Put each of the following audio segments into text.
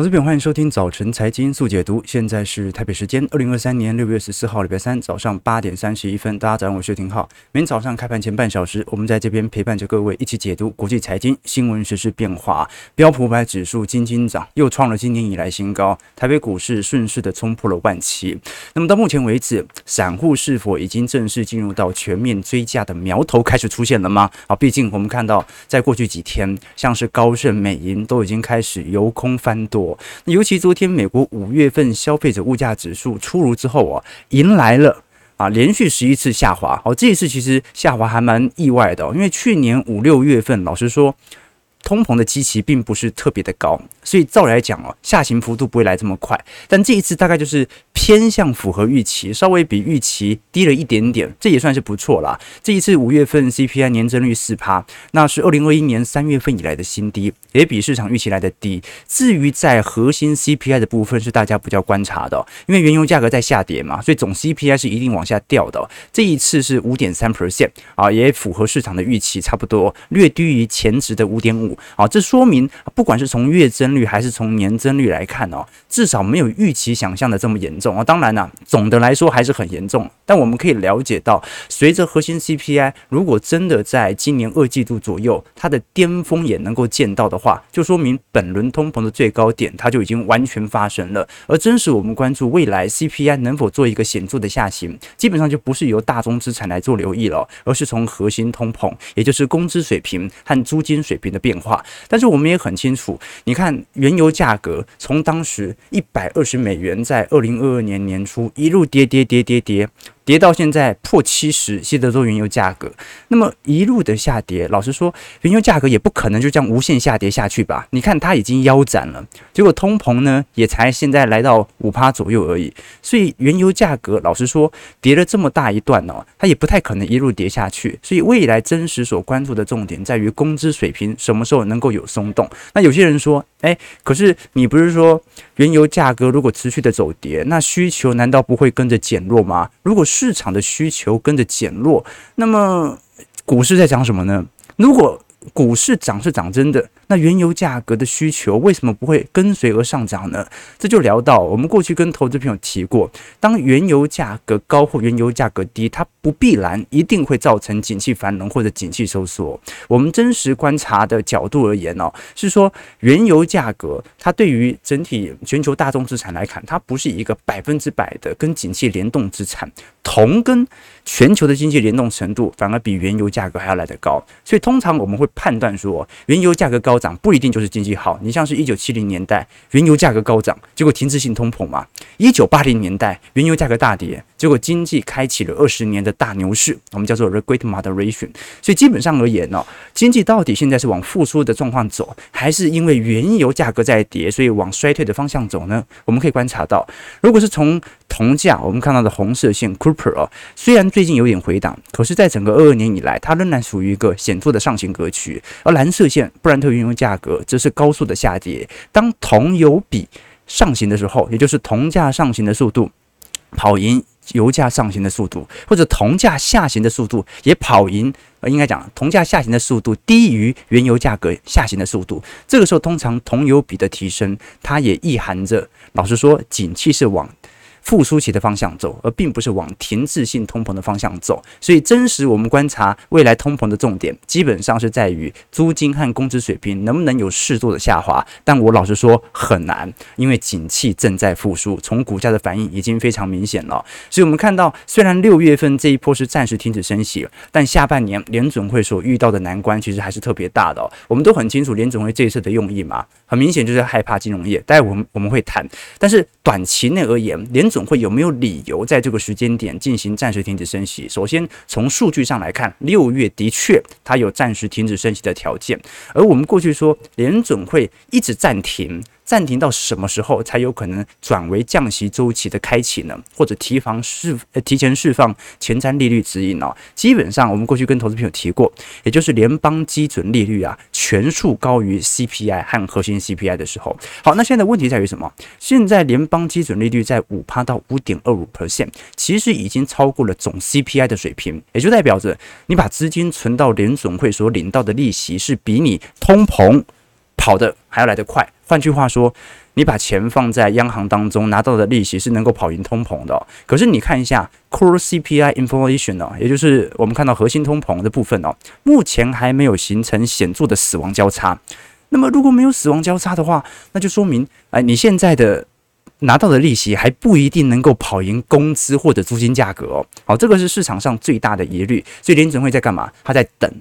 我是边欢迎收听早晨财经速解读。现在是台北时间二零二三年六月十四号礼拜三早上八点三十一分。大家早上好，我是廷浩。每天早上开盘前半小时，我们在这边陪伴着各位一起解读国际财经新闻、时事变化。标普五百指数惊惊涨，又创了今年以来新高。台北股市顺势的冲破了万七。那么到目前为止，散户是否已经正式进入到全面追价的苗头开始出现了吗？啊，毕竟我们看到在过去几天，像是高盛、美银都已经开始由空翻多。尤其昨天美国五月份消费者物价指数出炉之后啊，迎来了啊连续十一次下滑。哦，这一次其实下滑还蛮意外的，因为去年五六月份，老实说，通膨的基期并不是特别的高，所以照来讲哦，下行幅度不会来这么快。但这一次大概就是。偏向符合预期，稍微比预期低了一点点，这也算是不错啦。这一次五月份 CPI 年增率四趴，那是二零二一年三月份以来的新低，也比市场预期来的低。至于在核心 CPI 的部分，是大家比较观察的，因为原油价格在下跌嘛，所以总 CPI 是一定往下掉的。这一次是五点三 percent 啊，也符合市场的预期，差不多略低于前值的五点五啊。这说明不管是从月增率还是从年增率来看哦，至少没有预期想象的这么严重。啊，当然呢，总的来说还是很严重。但我们可以了解到，随着核心 CPI 如果真的在今年二季度左右，它的巅峰也能够见到的话，就说明本轮通膨的最高点它就已经完全发生了。而真实我们关注未来 CPI 能否做一个显著的下行，基本上就不是由大宗资产来做留意了，而是从核心通膨，也就是工资水平和租金水平的变话。但是我们也很清楚，你看原油价格从当时一百二十美元，在二零二二年年初一路跌跌跌跌跌。跌到现在破七十，西德州原油价格，那么一路的下跌，老实说，原油价格也不可能就这样无限下跌下去吧？你看它已经腰斩了，结果通膨呢也才现在来到五趴左右而已，所以原油价格老实说跌了这么大一段哦，它也不太可能一路跌下去。所以未来真实所关注的重点在于工资水平什么时候能够有松动。那有些人说，哎，可是你不是说原油价格如果持续的走跌，那需求难道不会跟着减弱吗？如果市场的需求跟着减弱，那么股市在讲什么呢？如果股市涨是涨真的，那原油价格的需求为什么不会跟随而上涨呢？这就聊到我们过去跟投资朋友提过，当原油价格高或原油价格低，它不必然一定会造成景气繁荣或者景气收缩。我们真实观察的角度而言呢，是说原油价格它对于整体全球大宗资产来看，它不是一个百分之百的跟景气联动资产。铜跟全球的经济联动程度反而比原油价格还要来得高，所以通常我们会判断说，原油价格高涨不一定就是经济好。你像是一九七零年代原油价格高涨，结果停滞性通膨嘛；一九八零年代原油价格大跌，结果经济开启了二十年的大牛市，我们叫做 The Great Moderation。所以基本上而言呢，经济到底现在是往复苏的状况走，还是因为原油价格在跌，所以往衰退的方向走呢？我们可以观察到，如果是从铜价，我们看到的红色线。哦，虽然最近有点回档，可是，在整个二二年以来，它仍然属于一个显著的上行格局。而蓝色线布兰特原油价格则是高速的下跌。当铜油比上行的时候，也就是铜价上行的速度跑赢油价上行的速度，或者铜价下行的速度也跑赢，呃，应该讲铜价下行的速度低于原油价格下行的速度。这个时候，通常铜油比的提升，它也意含着，老实说，景气是往。复苏期的方向走，而并不是往停滞性通膨的方向走。所以，真实我们观察未来通膨的重点，基本上是在于租金和工资水平能不能有适度的下滑。但我老实说很难，因为景气正在复苏，从股价的反应已经非常明显了。所以，我们看到，虽然六月份这一波是暂时停止升息，但下半年联准会所遇到的难关其实还是特别大的。我们都很清楚联准会这一次的用意嘛，很明显就是害怕金融业。待我们我们会谈，但是短期内而言，联总会有没有理由在这个时间点进行暂时停止升息？首先，从数据上来看，六月的确它有暂时停止升息的条件，而我们过去说联准会一直暂停。暂停到什么时候才有可能转为降息周期的开启呢？或者提防释呃提前释放前瞻利率指引呢？基本上我们过去跟投资朋友提过，也就是联邦基准利率啊全数高于 CPI 和核心 CPI 的时候。好，那现在问题在于什么？现在联邦基准利率在五趴到五点二五 percent，其实已经超过了总 CPI 的水平，也就代表着你把资金存到联总会所领到的利息是比你通膨跑得还要来得快。换句话说，你把钱放在央行当中拿到的利息是能够跑赢通膨的。可是你看一下 Core CPI Inflation 哦，也就是我们看到核心通膨的部分哦，目前还没有形成显著的死亡交叉。那么如果没有死亡交叉的话，那就说明哎，你现在的拿到的利息还不一定能够跑赢工资或者租金价格哦。好，这个是市场上最大的疑虑。所以联准会在干嘛？他在等。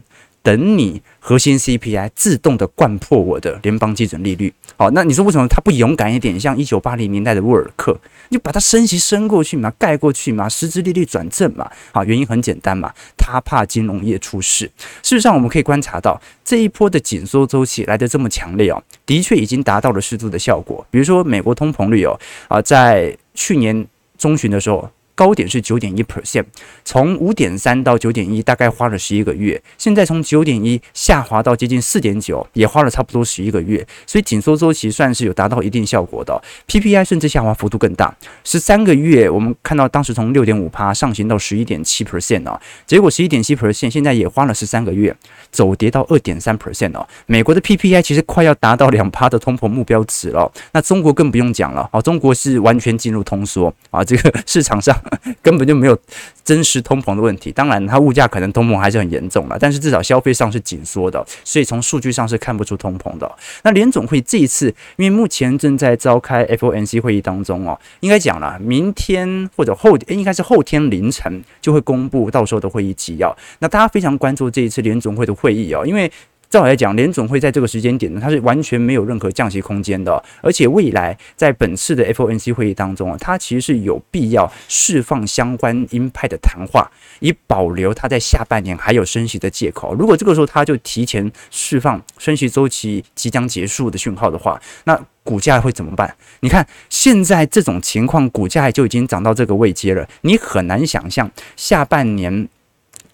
等你核心 CPI 自动的灌破我的联邦基准利率，好，那你说为什么他不勇敢一点？像一九八零年代的沃尔克，你就把它升息升过去嘛，盖过去嘛，实质利率转正嘛，好，原因很简单嘛，他怕金融业出事。事实上，我们可以观察到这一波的紧缩周期来得这么强烈哦，的确已经达到了适度的效果。比如说，美国通膨率哦，啊，在去年中旬的时候。高点是九点一 percent，从五点三到九点一，大概花了十一个月。现在从九点一下滑到接近四点九，也花了差不多十一个月。所以紧缩周期算是有达到一定效果的。PPI 甚至下滑幅度更大，十三个月我们看到当时从六点五趴上行到十一点七 percent 啊，结果十一点七 percent 现在也花了十三个月，走跌到二点三 percent 哦。美国的 PPI 其实快要达到两趴的通膨目标值了。那中国更不用讲了，哦，中国是完全进入通缩啊，这个市场上。根本就没有真实通膨的问题，当然它物价可能通膨还是很严重了，但是至少消费上是紧缩的，所以从数据上是看不出通膨的。那联总会这一次，因为目前正在召开 FOMC 会议当中哦，应该讲了，明天或者后应该是后天凌晨就会公布到时候的会议纪要。那大家非常关注这一次联总会的会议哦，因为。照来讲，联总会在这个时间点呢，它是完全没有任何降息空间的，而且未来在本次的 FOMC 会议当中啊，它其实是有必要释放相关鹰派的谈话，以保留它在下半年还有升息的借口。如果这个时候它就提前释放升息周期即将结束的讯号的话，那股价会怎么办？你看现在这种情况，股价就已经涨到这个位阶了，你很难想象下半年。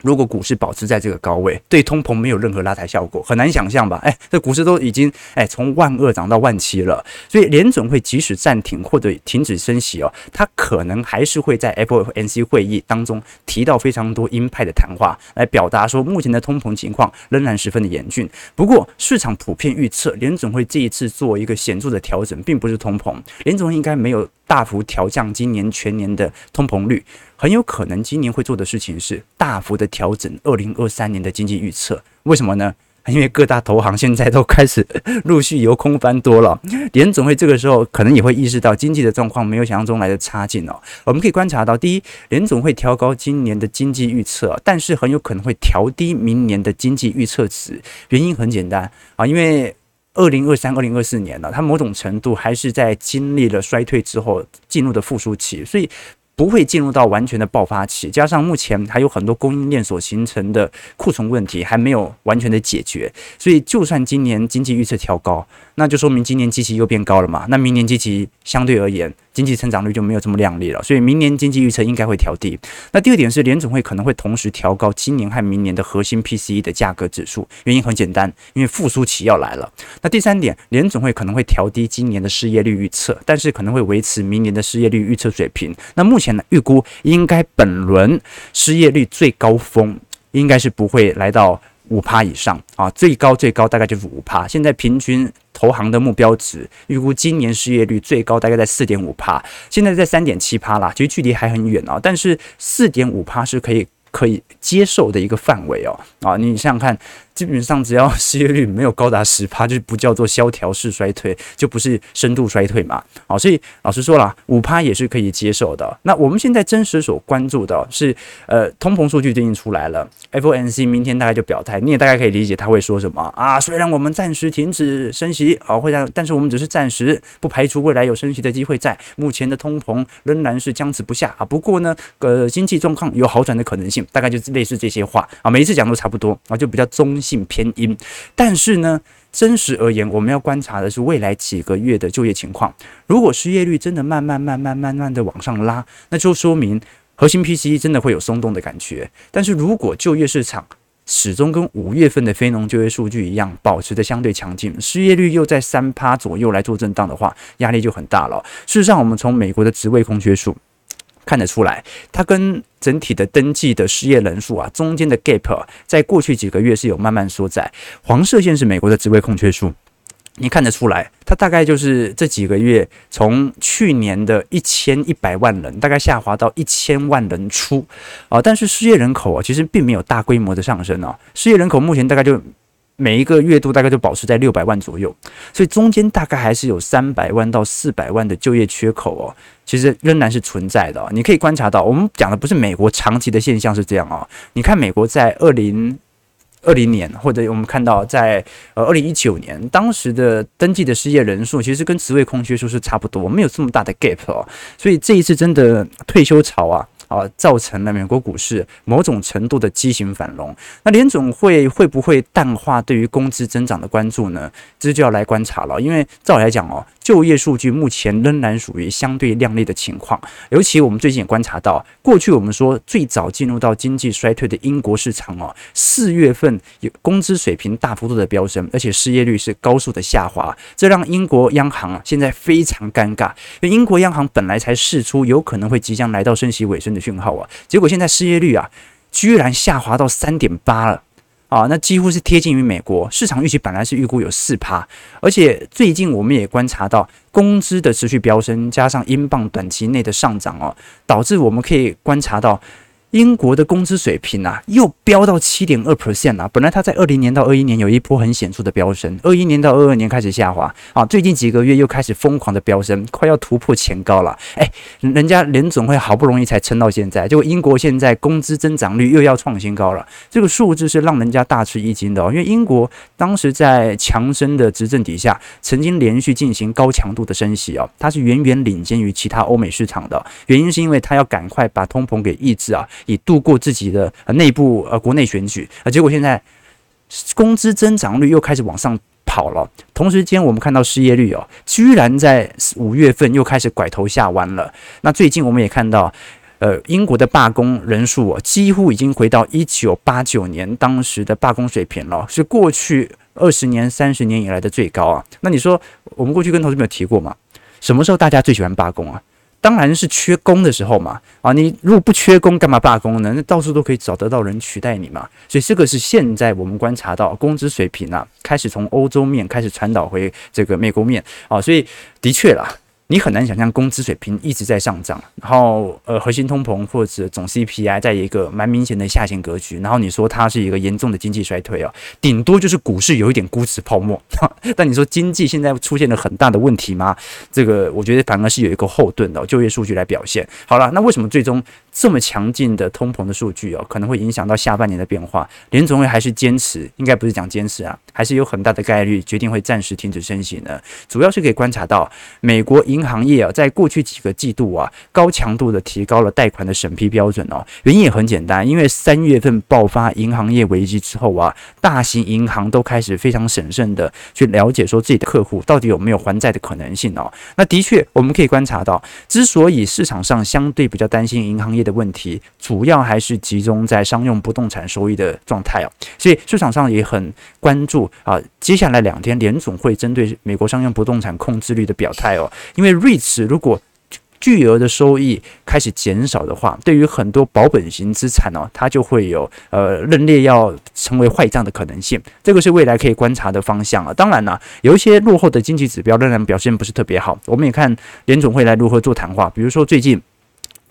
如果股市保持在这个高位，对通膨没有任何拉抬效果，很难想象吧？哎，这股市都已经哎从万二涨到万七了，所以联准会即使暂停或者停止升息哦，它可能还是会在 FOMC 会议当中提到非常多鹰派的谈话，来表达说目前的通膨情况仍然十分的严峻。不过市场普遍预测，联准会这一次做一个显著的调整，并不是通膨，联准会应该没有大幅调降今年全年的通膨率。很有可能今年会做的事情是大幅的调整二零二三年的经济预测。为什么呢？因为各大投行现在都开始陆续由空翻多了。联总会这个时候可能也会意识到经济的状况没有想象中来的差劲哦。我们可以观察到，第一，联总会调高今年的经济预测，但是很有可能会调低明年的经济预测值。原因很简单啊，因为二零二三、二零二四年呢，它某种程度还是在经历了衰退之后进入的复苏期，所以。不会进入到完全的爆发期，加上目前还有很多供应链所形成的库存问题还没有完全的解决，所以就算今年经济预测调高，那就说明今年基期又变高了嘛，那明年基期相对而言。经济成长率就没有这么亮丽了，所以明年经济预测应该会调低。那第二点是联总会可能会同时调高今年和明年的核心 PCE 的价格指数，原因很简单，因为复苏期要来了。那第三点，联总会可能会调低今年的失业率预测，但是可能会维持明年的失业率预测水平。那目前呢，预估应该本轮失业率最高峰应该是不会来到。五趴以上啊，最高最高大概就是五趴。现在平均投行的目标值预估今年失业率最高大概在四点五帕，现在在三点七帕啦，其实距离还很远哦。但是四点五帕是可以可以接受的一个范围哦啊，你想想看。基本上只要失业率没有高达十趴，就不叫做萧条式衰退，就不是深度衰退嘛。好，所以老实说了，五趴也是可以接受的。那我们现在真实所关注的是，呃，通膨数据最近出来了，FOMC 明天大概就表态，你也大概可以理解他会说什么啊。虽然我们暂时停止升息啊，会让，但是我们只是暂时，不排除未来有升息的机会在。目前的通膨仍然是僵持不下啊。不过呢，呃，经济状况有好转的可能性，大概就类似这些话啊。每一次讲都差不多啊，就比较中。性偏阴，但是呢，真实而言，我们要观察的是未来几个月的就业情况。如果失业率真的慢慢、慢慢、慢慢的往上拉，那就说明核心 PCE 真的会有松动的感觉。但是如果就业市场始终跟五月份的非农就业数据一样，保持着相对强劲，失业率又在三趴左右来做震荡的话，压力就很大了。事实上，我们从美国的职位空缺数。看得出来，它跟整体的登记的失业人数啊，中间的 gap 在过去几个月是有慢慢缩窄。黄色线是美国的职位空缺数，你看得出来，它大概就是这几个月，从去年的一千一百万人，大概下滑到一千万人出啊。但是失业人口啊，其实并没有大规模的上升啊。失业人口目前大概就每一个月度大概就保持在六百万左右，所以中间大概还是有三百万到四百万的就业缺口哦。其实仍然是存在的。你可以观察到，我们讲的不是美国长期的现象是这样哦。你看美国在二零。二零年，或者我们看到在呃二零一九年，当时的登记的失业人数其实跟职位空缺数是差不多，没有这么大的 gap 哦。所以这一次真的退休潮啊啊，造成了美国股市某种程度的畸形反荣。那联总会会不会淡化对于工资增长的关注呢？这就要来观察了。因为照来讲哦，就业数据目前仍然属于相对亮丽的情况，尤其我们最近也观察到，过去我们说最早进入到经济衰退的英国市场哦，四月份。有工资水平大幅度的飙升，而且失业率是高速的下滑，这让英国央行啊现在非常尴尬。因为英国央行本来才释出有可能会即将来到升息尾声的讯号啊，结果现在失业率啊居然下滑到三点八了啊，那几乎是贴近于美国市场预期，本来是预估有四趴，而且最近我们也观察到工资的持续飙升，加上英镑短期内的上涨哦，导致我们可以观察到。英国的工资水平啊，又飙到七点二 percent 了！本来它在二零年到二一年有一波很显著的飙升，二一年到二二年开始下滑啊，最近几个月又开始疯狂的飙升，快要突破前高了。哎，人家联总会好不容易才撑到现在，结果英国现在工资增长率又要创新高了，这个数字是让人家大吃一惊的哦。因为英国当时在强生的执政底下，曾经连续进行高强度的升息哦，它是远远领先于其他欧美市场的，原因是因为它要赶快把通膨给抑制啊。以度过自己的呃内部呃国内选举啊，结果现在工资增长率又开始往上跑了。同时间，我们看到失业率哦，居然在五月份又开始拐头下弯了。那最近我们也看到，呃，英国的罢工人数哦，几乎已经回到一九八九年当时的罢工水平了，是过去二十年、三十年以来的最高啊。那你说，我们过去跟同事们有提过吗？什么时候大家最喜欢罢工啊？当然是缺工的时候嘛，啊，你如果不缺工，干嘛罢工呢？那到处都可以找得到人取代你嘛。所以这个是现在我们观察到工资水平啊，开始从欧洲面开始传导回这个美国面啊，所以的确啦。你很难想象工资水平一直在上涨，然后呃核心通膨或者总 CPI 在一个蛮明显的下行格局，然后你说它是一个严重的经济衰退啊，顶多就是股市有一点估值泡沫，但你说经济现在出现了很大的问题吗？这个我觉得反而是有一个后盾的就业数据来表现。好了，那为什么最终这么强劲的通膨的数据哦，可能会影响到下半年的变化？联总会还是坚持，应该不是讲坚持啊，还是有很大的概率决定会暂时停止升息呢？主要是可以观察到美国银行业啊，在过去几个季度啊，高强度的提高了贷款的审批标准哦。原因也很简单，因为三月份爆发银行业危机之后啊，大型银行都开始非常审慎的去了解说自己的客户到底有没有还债的可能性哦。那的确，我们可以观察到，之所以市场上相对比较担心银行业的问题，主要还是集中在商用不动产收益的状态哦。所以市场上也很关注啊，接下来两天联总会针对美国商用不动产控制率的表态哦，因为瑞。是，如果巨额的收益开始减少的话，对于很多保本型资产呢、哦，它就会有呃认列要成为坏账的可能性。这个是未来可以观察的方向啊。当然了，有一些落后的经济指标仍然表现不是特别好。我们也看联总会来如何做谈话，比如说最近。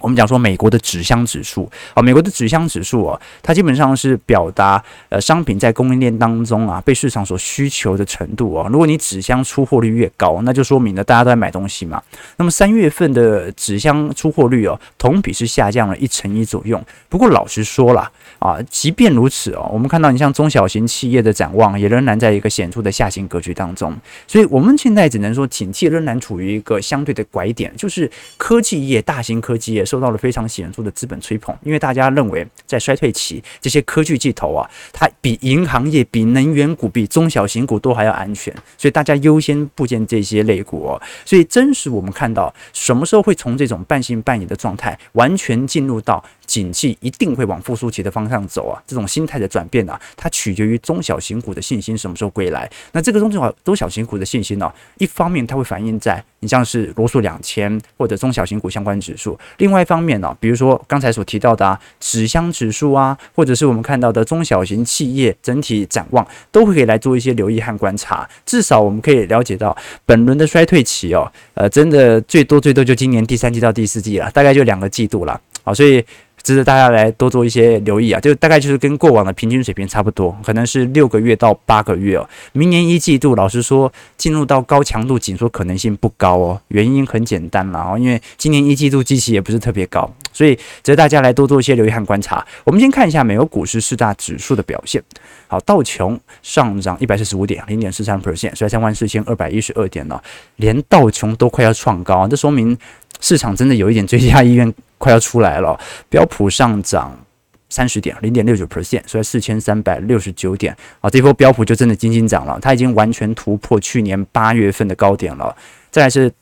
我们讲说美国的纸箱指数啊，美国的纸箱指数啊，它基本上是表达呃商品在供应链当中啊被市场所需求的程度啊。如果你纸箱出货率越高，那就说明了大家都在买东西嘛。那么三月份的纸箱出货率哦，同比是下降了一成一左右。不过老实说了啊，即便如此哦，我们看到你像中小型企业的展望也仍然在一个显著的下行格局当中。所以我们现在只能说景气仍然处于一个相对的拐点，就是科技业、大型科技业。受到了非常显著的资本吹捧，因为大家认为在衰退期，这些科技巨头啊，它比银行业、比能源股、比中小型股都还要安全，所以大家优先部件这些类股哦。所以真实我们看到，什么时候会从这种半信半疑的状态，完全进入到景气一定会往复苏期的方向走啊，这种心态的转变啊，它取决于中小型股的信心什么时候归来。那这个中小中小型股的信心呢、一方面它会反映在你像是罗素两千或者中小型股相关指数，另外一方面呢、比如说刚才所提到的啊，纸箱指数啊，或者是我们看到的中小型企业整体展望，都会可以来做一些留意和观察。至少我们可以了解到，本轮的衰退期哦，呃，真的最多最多就今年第三季到第四季了，大概就两个季度了。好，所以。值得大家来多做一些留意啊，就大概就是跟过往的平均水平差不多，可能是六个月到八个月哦。明年一季度，老实说，进入到高强度紧缩可能性不高哦。原因很简单啦，哦，因为今年一季度基期也不是特别高，所以值得大家来多做一些留意和观察。我们先看一下美国股市四大指数的表现。好，道琼上涨一百四十五点，零点四三 percent，收在三万四千二百一十二点了，连道琼都快要创高，这说明市场真的有一点追加意愿。快要出来了，标普上涨三十点，零点六九 percent，所以四千三百六十九点。啊，这波标普就真的惊惊涨了，它已经完全突破去年八月份的高点了。再来是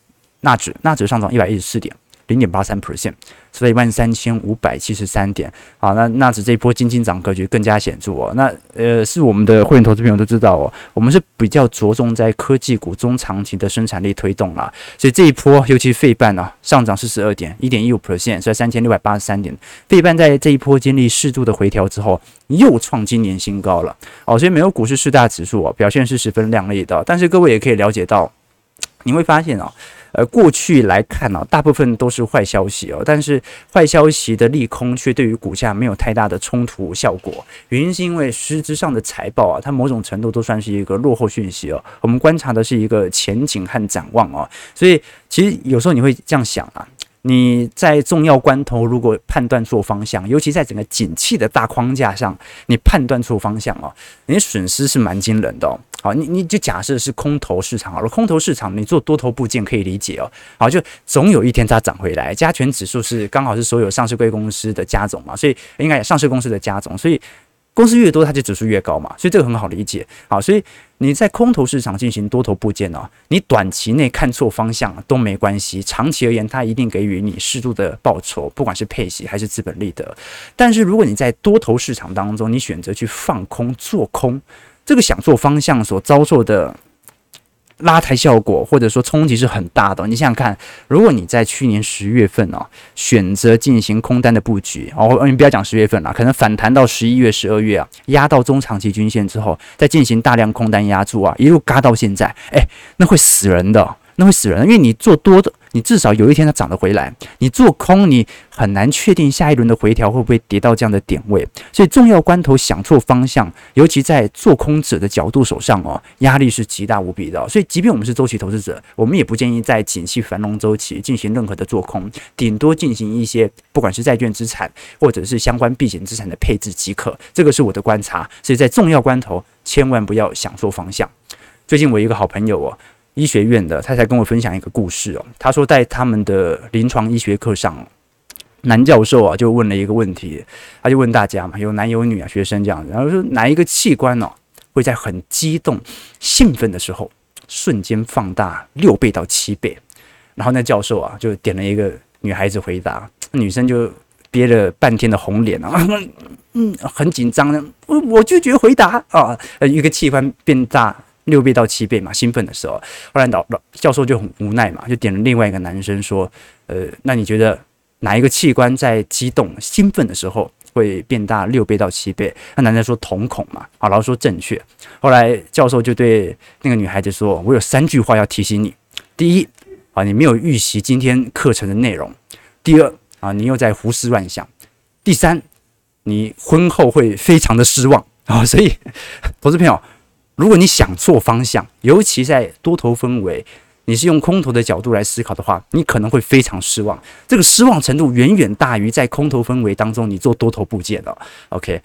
纳指，纳指上涨一百一十四点。零点八三 percent，所以一万三千五百七十三点。好，那纳指这一波金金涨格局更加显著哦。那呃，是我们的会员投资朋友都知道哦，我们是比较着重在科技股中长期的生产力推动啦。所以这一波，尤其费半啊，上涨四十二点，一点一五 percent，在三千六百八十三点。费半在这一波经历适度的回调之后，又创今年新高了。哦，所以美国股市四大指数哦，表现是十分亮丽的。但是各位也可以了解到，你会发现哦。呃，过去来看呢、啊，大部分都是坏消息哦，但是坏消息的利空却对于股价没有太大的冲突效果。原因是因为实质上的财报啊，它某种程度都算是一个落后讯息哦。我们观察的是一个前景和展望哦，所以其实有时候你会这样想啊。你在重要关头，如果判断错方向，尤其在整个景气的大框架上，你判断错方向哦，你损失是蛮惊人的哦。好，你你就假设是空头市场好了，空头市场你做多头部件可以理解哦。好，就总有一天它涨回来。加权指数是刚好是所有上市柜公司的加总嘛，所以应该上市公司的加总，所以。公司越多，它就指数越高嘛，所以这个很好理解。好，所以你在空头市场进行多头部件呢，你短期内看错方向都没关系，长期而言，它一定给予你适度的报酬，不管是配息还是资本利得。但是如果你在多头市场当中，你选择去放空做空，这个想做方向所遭受的。拉抬效果或者说冲击是很大的。你想想看，如果你在去年十月份哦，选择进行空单的布局哦，你不要讲十月份了，可能反弹到十一月、十二月啊，压到中长期均线之后，再进行大量空单压住啊，一路嘎到现在，哎，那会死人的。那会死人，因为你做多的，你至少有一天它涨得回来；你做空，你很难确定下一轮的回调会不会跌到这样的点位。所以重要关头想错方向，尤其在做空者的角度手上哦，压力是极大无比的。所以，即便我们是周期投资者，我们也不建议在景气繁荣周期进行任何的做空，顶多进行一些不管是债券资产或者是相关避险资产的配置即可。这个是我的观察。所以在重要关头，千万不要想错方向。最近我一个好朋友哦。医学院的，他才跟我分享一个故事哦。他说，在他们的临床医学课上，男教授啊就问了一个问题，他就问大家嘛，有男有女啊，学生这样子，然后说哪一个器官呢，会在很激动、兴奋的时候瞬间放大六倍到七倍？然后那教授啊就点了一个女孩子回答，女生就憋了半天的红脸啊，嗯，很紧张的，我我拒绝回答啊，一个器官变大。六倍到七倍嘛，兴奋的时候，后来老老教授就很无奈嘛，就点了另外一个男生说：“呃，那你觉得哪一个器官在激动兴奋的时候会变大六倍到七倍？”那男生说：“瞳孔嘛。”好，然后说正确。后来教授就对那个女孩子说：“我有三句话要提醒你：第一，啊，你没有预习今天课程的内容；第二，啊，你又在胡思乱想；第三，你婚后会非常的失望啊。”所以，投资朋友。如果你想错方向，尤其在多头氛围，你是用空头的角度来思考的话，你可能会非常失望。这个失望程度远远大于在空头氛围当中你做多头部件了。OK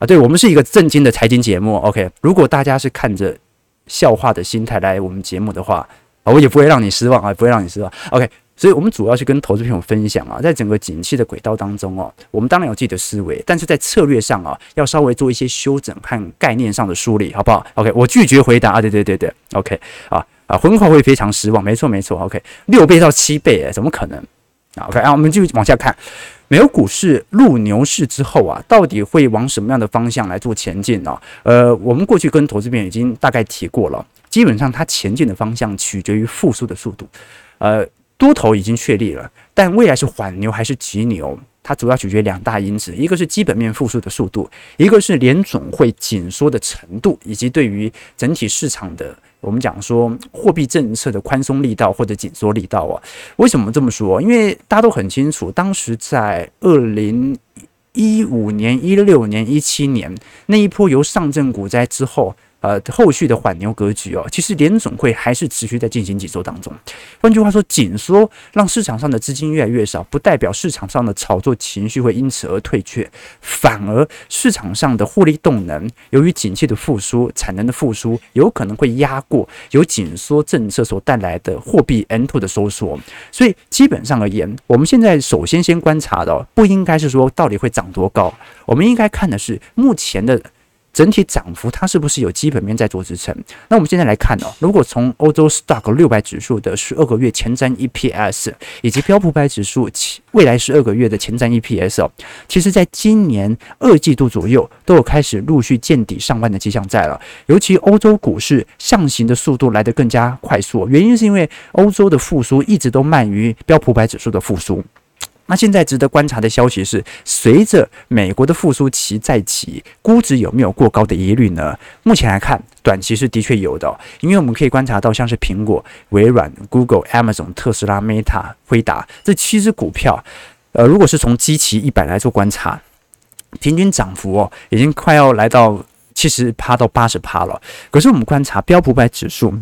啊，对，我们是一个正经的财经节目。OK，如果大家是看着笑话的心态来我们节目的话，啊，我也不会让你失望啊，不会让你失望。OK。所以，我们主要是跟投资朋友分享啊，在整个景气的轨道当中哦，我们当然有自己的思维，但是在策略上啊，要稍微做一些修整和概念上的梳理，好不好？OK，我拒绝回答啊，对对对对，OK，啊啊，婚后会非常失望，没错没错，OK，六倍到七倍，诶，怎么可能？，OK，啊，我们继续往下看，美国股市入牛市之后啊，到底会往什么样的方向来做前进呢？呃，我们过去跟投资朋友已经大概提过了，基本上它前进的方向取决于复苏的速度。呃，多头已经确立了，但未来是缓牛还是急牛？它主要取决于两大因子，一个是基本面复苏的速度，一个是联总会紧缩的程度，以及对于整体市场的我们讲说货币政策的宽松力道或者紧缩力道啊。为什么这么说？因为大家都很清楚，当时在二零一五年、一六年、一七年那一波由上证股灾之后。呃，后续的缓牛格局哦，其实联总会还是持续在进行紧缩当中。换句话说，紧缩让市场上的资金越来越少，不代表市场上的炒作情绪会因此而退却，反而市场上的获利动能，由于景气的复苏、产能的复苏，有可能会压过由紧缩政策所带来的货币 M2 的收缩。所以基本上而言，我们现在首先先观察的，不应该是说到底会涨多高，我们应该看的是目前的。整体涨幅它是不是有基本面在做支撑？那我们现在来看哦，如果从欧洲 Stock 六百指数的十二个月前瞻 EPS，以及标普百指数未来十二个月的前瞻 EPS 哦，其实在今年二季度左右都有开始陆续见底上弯的迹象在了。尤其欧洲股市上行的速度来得更加快速，原因是因为欧洲的复苏一直都慢于标普百指数的复苏。那现在值得观察的消息是，随着美国的复苏期再起，估值有没有过高的疑虑呢？目前来看，短期是的确有的，因为我们可以观察到，像是苹果、微软、Google、Amazon、特斯拉、Meta、辉达这七只股票，呃，如果是从基期一百来做观察，平均涨幅哦，已经快要来到七十趴到八十趴了。可是我们观察标普百指数。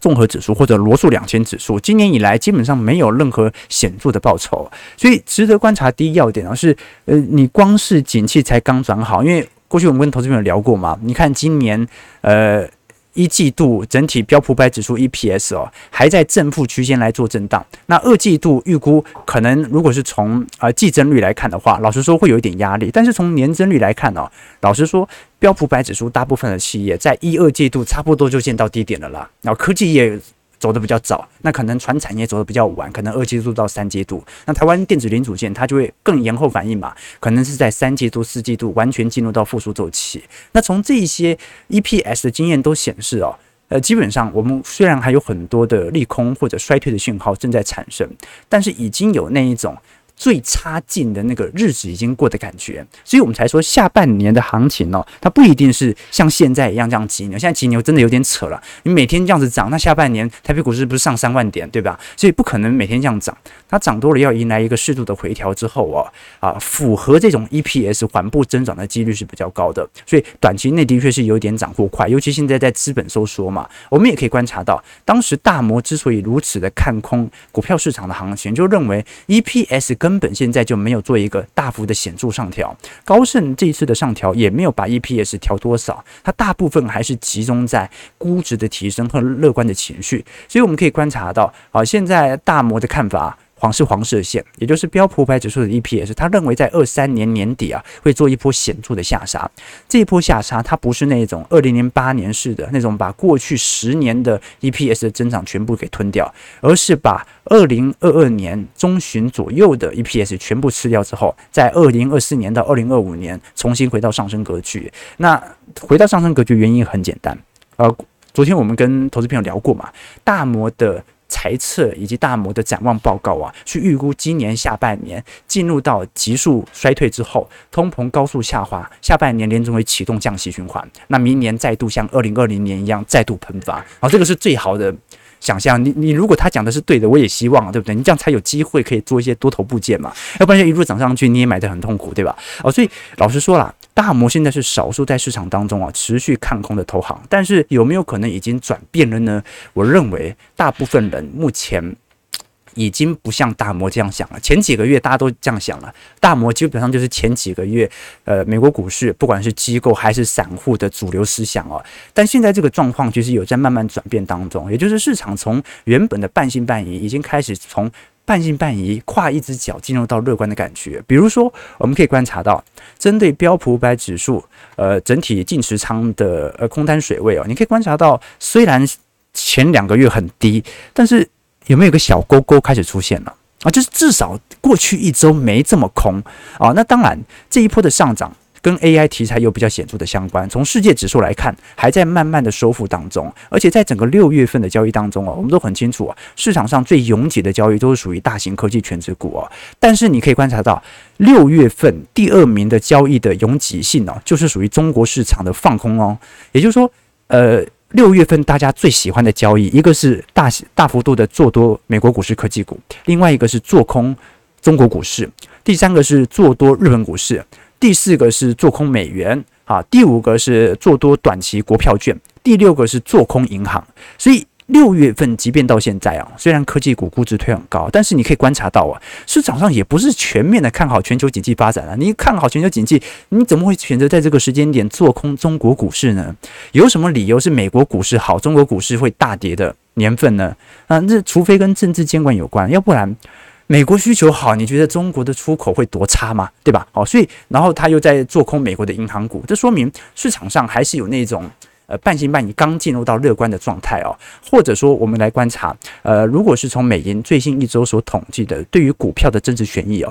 综合指数或者罗素两千指数，今年以来基本上没有任何显著的报酬，所以值得观察。第一要点啊是，呃，你光是景气才刚转好，因为过去我们跟投资朋友聊过嘛，你看今年，呃。一季度整体标普百指数 EPS 哦，还在正负区间来做震荡。那二季度预估可能如果是从呃季增率来看的话，老实说会有一点压力。但是从年增率来看哦，老实说标普百指数大部分的企业在一二季度差不多就见到低点了啦。然后科技业。走的比较早，那可能传产业走的比较晚，可能二季度到三季度。那台湾电子零组件它就会更延后反应嘛，可能是在三季度、四季度完全进入到复苏周期。那从这些 EPS 的经验都显示哦，呃，基本上我们虽然还有很多的利空或者衰退的讯号正在产生，但是已经有那一种。最差劲的那个日子已经过的感觉，所以我们才说下半年的行情哦，它不一定是像现在一样这样急牛。现在急牛真的有点扯了，你每天这样子涨，那下半年台北股市不是上三万点对吧？所以不可能每天这样涨，它涨多了要迎来一个适度的回调之后哦，啊，符合这种 EPS 缓步增长的几率是比较高的。所以短期内的确是有点涨过快，尤其现在在资本收缩嘛，我们也可以观察到，当时大摩之所以如此的看空股票市场的行情，就认为 EPS 跟根本现在就没有做一个大幅的显著上调，高盛这一次的上调也没有把 EPS 调多少，它大部分还是集中在估值的提升和乐观的情绪，所以我们可以观察到，啊，现在大摩的看法。黄是黄色线，也就是标普百指数的 EPS，他认为在二三年年底啊会做一波显著的下杀。这一波下杀，它不是那种二零零八年式的那种把过去十年的 EPS 的增长全部给吞掉，而是把二零二二年中旬左右的 EPS 全部吃掉之后，在二零二四年到二零二五年重新回到上升格局。那回到上升格局原因很简单，呃，昨天我们跟投资朋友聊过嘛，大摩的。财测以及大摩的展望报告啊，去预估今年下半年进入到急速衰退之后，通膨高速下滑，下半年联准会启动降息循环，那明年再度像二零二零年一样再度喷发，好，这个是最好的。想象你你如果他讲的是对的，我也希望，对不对？你这样才有机会可以做一些多头部件嘛，要不然就一路涨上去，你也买的很痛苦，对吧？哦，所以老实说啦，大摩现在是少数在市场当中啊持续看空的投行，但是有没有可能已经转变了呢？我认为大部分人目前。已经不像大摩这样想了。前几个月大家都这样想了，大摩基本上就是前几个月，呃，美国股市不管是机构还是散户的主流思想哦。但现在这个状况其实有在慢慢转变当中，也就是市场从原本的半信半疑，已经开始从半信半疑跨一只脚进入到乐观的感觉。比如说，我们可以观察到，针对标普五百指数，呃，整体净持仓的呃空单水位哦，你可以观察到，虽然前两个月很低，但是。有没有个小勾勾开始出现了？啊，就是至少过去一周没这么空啊。那当然，这一波的上涨跟 AI 题材有比较显著的相关。从世界指数来看，还在慢慢的收复当中。而且在整个六月份的交易当中啊，我们都很清楚啊，市场上最拥挤的交易都是属于大型科技权值股啊。但是你可以观察到，六月份第二名的交易的拥挤性呢，就是属于中国市场的放空哦。也就是说，呃。六月份大家最喜欢的交易，一个是大大幅度的做多美国股市科技股，另外一个是做空中国股市，第三个是做多日本股市，第四个是做空美元，啊，第五个是做多短期国票券，第六个是做空银行，所以。六月份，即便到现在啊，虽然科技股估值推很高，但是你可以观察到啊，市场上也不是全面的看好全球经济发展啊。你看好全球经济，你怎么会选择在这个时间点做空中国股市呢？有什么理由是美国股市好，中国股市会大跌的年份呢？啊，那除非跟政治监管有关，要不然美国需求好，你觉得中国的出口会多差吗？对吧？好，所以然后他又在做空美国的银行股，这说明市场上还是有那种。呃，半信半疑，刚进入到乐观的状态哦，或者说，我们来观察，呃，如果是从美银最新一周所统计的，对于股票的增值权益哦。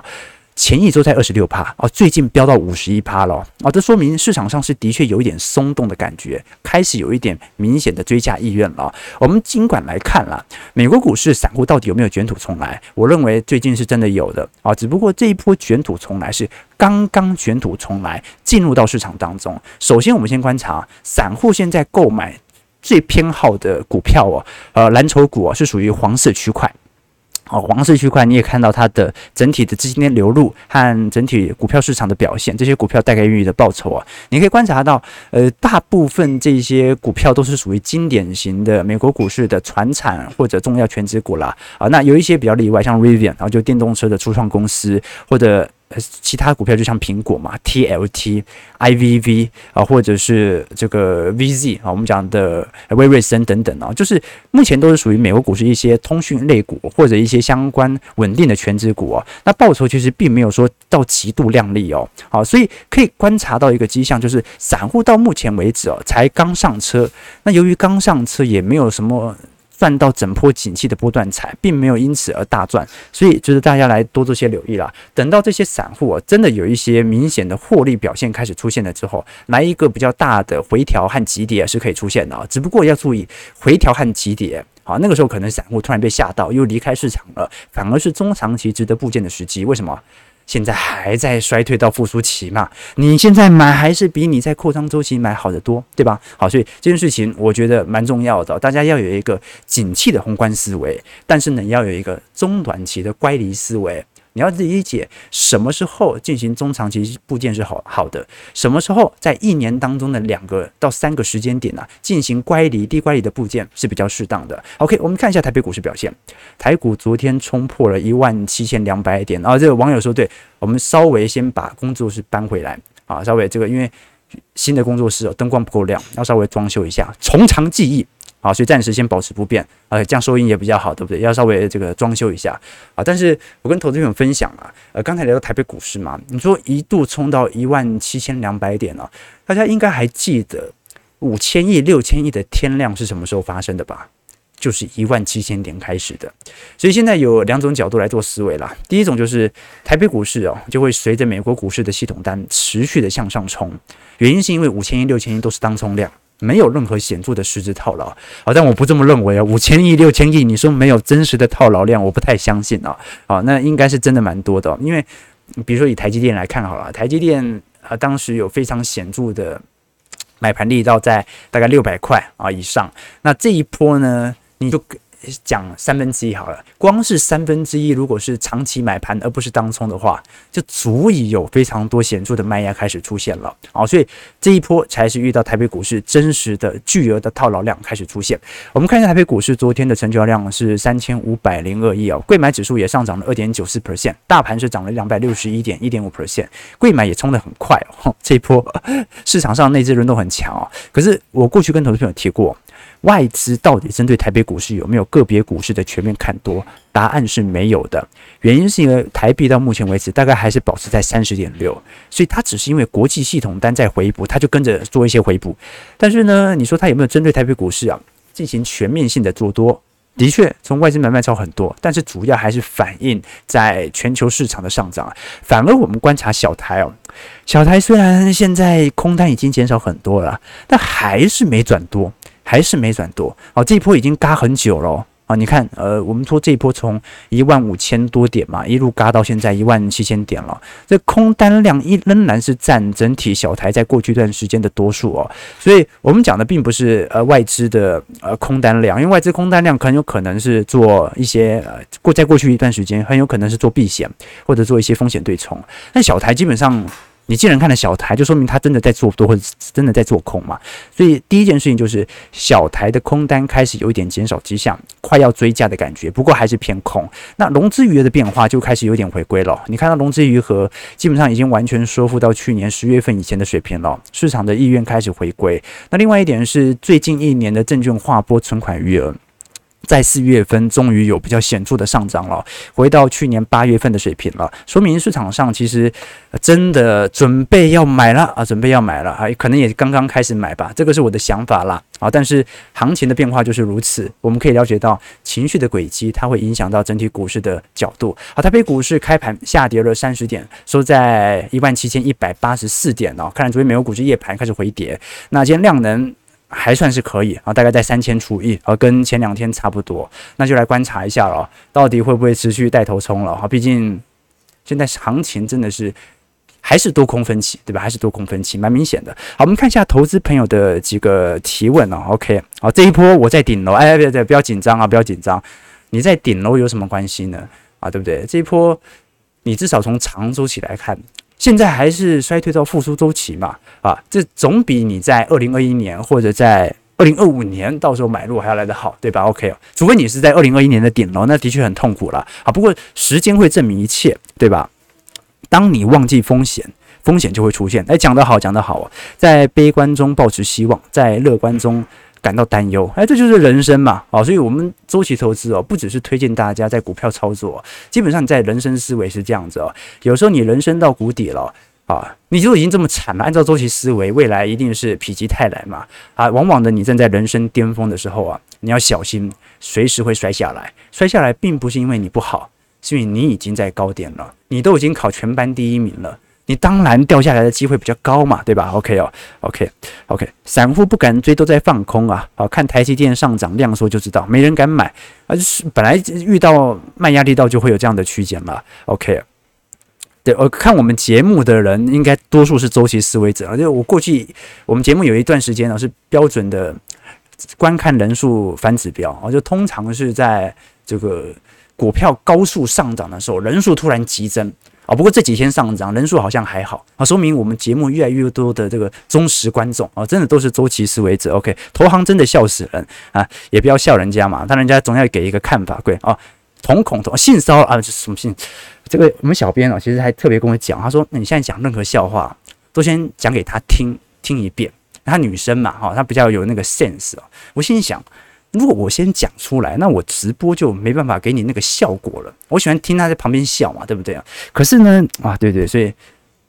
前一周才二十六趴哦，最近飙到五十一趴了哦，这说明市场上是的确有一点松动的感觉，开始有一点明显的追加意愿了。我们尽管来看啦，美国股市散户到底有没有卷土重来？我认为最近是真的有的啊，只不过这一波卷土重来是刚刚卷土重来进入到市场当中。首先，我们先观察散户现在购买最偏好的股票哦，呃，蓝筹股啊是属于黄色区块。哦，黄色区块你也看到它的整体的资金的流入和整体股票市场的表现，这些股票带给予的报酬啊，你可以观察到，呃，大部分这些股票都是属于经典型的美国股市的传产或者重要全值股啦。啊，那有一些比较例外，像 Rivian，然后就电动车的初创公司或者。其他股票就像苹果嘛，TLT、IVV 啊，或者是这个 VZ 啊，我们讲的威瑞森等等啊，就是目前都是属于美国股市一些通讯类股或者一些相关稳定的全值股啊。那报酬其实并没有说到极度亮丽哦，好，所以可以观察到一个迹象，就是散户到目前为止哦，才刚上车。那由于刚上车，也没有什么。赚到整波景气的波段财，并没有因此而大赚，所以就是大家来多做些留意啦。等到这些散户啊，真的有一些明显的获利表现开始出现了之后，来一个比较大的回调和急跌是可以出现的啊。只不过要注意回调和急跌，好，那个时候可能散户突然被吓到又离开市场了，反而是中长期值得布局的时机。为什么？现在还在衰退到复苏期嘛？你现在买还是比你在扩张周期买好得多，对吧？好，所以这件事情我觉得蛮重要的，大家要有一个景气的宏观思维，但是呢，要有一个中短期的乖离思维。你要理解什么时候进行中长期部件是好好的，什么时候在一年当中的两个到三个时间点呢、进行乖离低乖离的部件是比较适当的。OK，我们看一下台北股市表现，台股昨天冲破了一万七千两百点啊，这个网友说对，我们稍微先把工作室搬回来啊，稍微这个因为新的工作室哦灯光不够亮，要稍微装修一下，从长计议。好，所以暂时先保持不变，呃，这样收音也比较好，对不对？要稍微这个装修一下啊。但是我跟投资朋友分享啊，呃，刚才聊到台北股市嘛，你说一度冲到一万七千两百点啊，大家应该还记得五千亿、六千亿的天量是什么时候发生的吧？就是一万七千点开始的。所以现在有两种角度来做思维啦。第一种就是台北股市哦，就会随着美国股市的系统单持续的向上冲，原因是因为五千亿、六千亿都是当冲量。没有任何显著的实质套牢好，但我不这么认为啊，五千亿、六千亿，你说没有真实的套牢量，我不太相信啊。好，那应该是真的蛮多的，因为比如说以台积电来看好了，台积电啊，当时有非常显著的买盘力道在大概六百块啊以上，那这一波呢，你就。讲三分之一好了，光是三分之一，如果是长期买盘而不是当冲的话，就足以有非常多显著的卖压开始出现了。好，所以这一波才是遇到台北股市真实的巨额的套牢量开始出现。我们看一下台北股市昨天的成交量是三千五百零二亿哦，柜买指数也上涨了二点九四 percent，大盘是涨了两百六十一点一点五 percent，柜买也冲得很快哦。这一波市场上内资轮动很强哦，可是我过去跟投资朋友提过。外资到底针对台北股市有没有个别股市的全面看多？答案是没有的。原因是因为台币到目前为止大概还是保持在三十点六，所以它只是因为国际系统单在回补，它就跟着做一些回补。但是呢，你说它有没有针对台北股市啊进行全面性的做多？的确，从外资买卖超很多，但是主要还是反映在全球市场的上涨。反而我们观察小台哦，小台虽然现在空单已经减少很多了，但还是没转多，还是没转多。哦，这一波已经嘎很久了哦。啊，你看，呃，我们说这一波从一万五千多点嘛，一路嘎到现在一万七千点了，这空单量一仍然是占整体小台在过去一段时间的多数哦，所以我们讲的并不是呃外资的呃空单量，因为外资空单量很有可能是做一些呃过在过去一段时间很有可能是做避险或者做一些风险对冲，但小台基本上。你既然看了小台，就说明他真的在做多或者真的在做空嘛。所以第一件事情就是小台的空单开始有一点减少迹象，快要追价的感觉，不过还是偏空。那融资余额的变化就开始有点回归了。你看到融资余额基本上已经完全收复到去年十月份以前的水平了，市场的意愿开始回归。那另外一点是最近一年的证券划拨存款余额。在四月份终于有比较显著的上涨了，回到去年八月份的水平了，说明市场上其实真的准备要买了啊，准备要买了啊，可能也刚刚开始买吧，这个是我的想法啦啊。但是行情的变化就是如此，我们可以了解到情绪的轨迹，它会影响到整体股市的角度。好，台北股市开盘下跌了三十点，收在一万七千一百八十四点哦。看来昨天美国股市夜盘开始回跌，那今天量能。还算是可以啊，大概在三千除以啊，跟前两天差不多，那就来观察一下了，到底会不会持续带头冲了哈？毕竟现在行情真的是还是多空分歧，对吧？还是多空分歧，蛮明显的。好，我们看一下投资朋友的几个提问啊。OK，好，这一波我在顶楼，哎，别别不要紧张啊，不要紧张，你在顶楼有什么关系呢？啊，对不对？这一波你至少从长周期来看。现在还是衰退到复苏周期嘛？啊，这总比你在二零二一年或者在二零二五年到时候买入还要来得好，对吧？OK，除非你是在二零二一年的顶楼，那的确很痛苦了啊。不过时间会证明一切，对吧？当你忘记风险，风险就会出现。哎，讲得好，讲得好，在悲观中抱持希望，在乐观中。感到担忧，哎，这就是人生嘛，啊，所以我们周期投资哦，不只是推荐大家在股票操作，基本上你在人生思维是这样子哦。有时候你人生到谷底了啊，你就已经这么惨了，按照周期思维，未来一定是否极泰来嘛，啊，往往的你正在人生巅峰的时候啊，你要小心，随时会摔下来。摔下来并不是因为你不好，是因为你已经在高点了，你都已经考全班第一名了。你当然掉下来的机会比较高嘛，对吧？OK 哦，OK，OK，散户不敢追，都在放空啊。好，看台积电上涨量缩就知道，没人敢买啊。就是本来遇到卖压力道就会有这样的区间嘛。OK，对，我看我们节目的人应该多数是周期思维者啊。就我过去我们节目有一段时间呢是标准的观看人数反指标啊，就通常是在这个股票高速上涨的时候，人数突然急增。啊，不过这几天上涨人数好像还好啊，说明我们节目越来越多的这个忠实观众啊，真的都是周期思维者。OK，投行真的笑死人啊，也不要笑人家嘛，但人家总要给一个看法。对啊，瞳孔瞳性骚啊，这是什么性？这个我们小编啊，其实还特别跟我讲，他说，那你现在讲任何笑话，都先讲给他听听一遍。他女生嘛，哈，她比较有那个 sense。我心想。如果我先讲出来，那我直播就没办法给你那个效果了。我喜欢听他在旁边笑嘛，对不对啊？可是呢，啊，对对，所以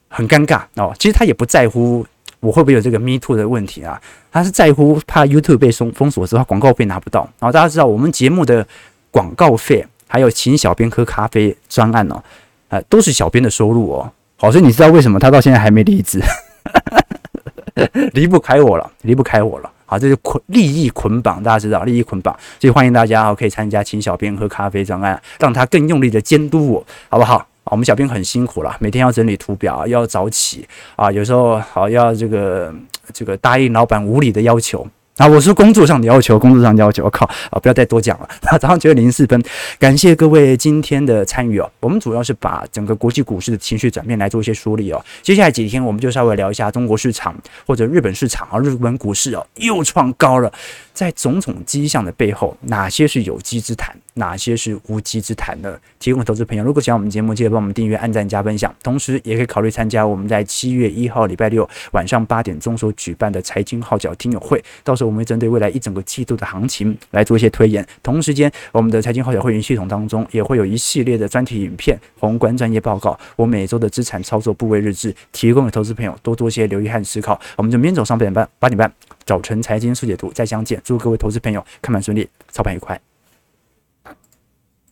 很尴尬哦。其实他也不在乎我会不会有这个 me too 的问题啊，他是在乎怕 YouTube 被封封锁之后广告费拿不到。然后大家知道我们节目的广告费，还有请小编喝咖啡专案哦，啊，都是小编的收入哦。好，所以你知道为什么他到现在还没离职？离不开我了，离不开我了。啊，这是捆利益捆绑，大家知道利益捆绑，所以欢迎大家哦，可以参加请小编喝咖啡专案，让他更用力的监督我，好不好？我们小编很辛苦了，每天要整理图表，要早起啊，有时候好要这个这个答应老板无理的要求。啊，我是工作上的要求，工作上的要求，我靠啊，不要再多讲了。早上九点零四分，感谢各位今天的参与哦。我们主要是把整个国际股市的情绪转变来做一些梳理哦。接下来几天，我们就稍微聊一下中国市场或者日本市场啊，日本股市哦又创高了。在种种迹象的背后，哪些是有机之谈，哪些是无稽之谈呢？提供投资朋友，如果喜欢我们节目，记得帮我们订阅、按赞、加分享，同时也可以考虑参加我们在七月一号礼拜六晚上八点钟所举办的财经号角听友会。到时候我们会针对未来一整个季度的行情来做一些推演。同时间，我们的财经号角会员系统当中也会有一系列的专题影片、宏观专业报告，我每周的资产操作部位日志，提供给投资朋友多多些留意和思考。我们就明天早上八点半，八点半早晨财经速解读再相见。祝各位投资朋友看盘顺利，操盘愉快。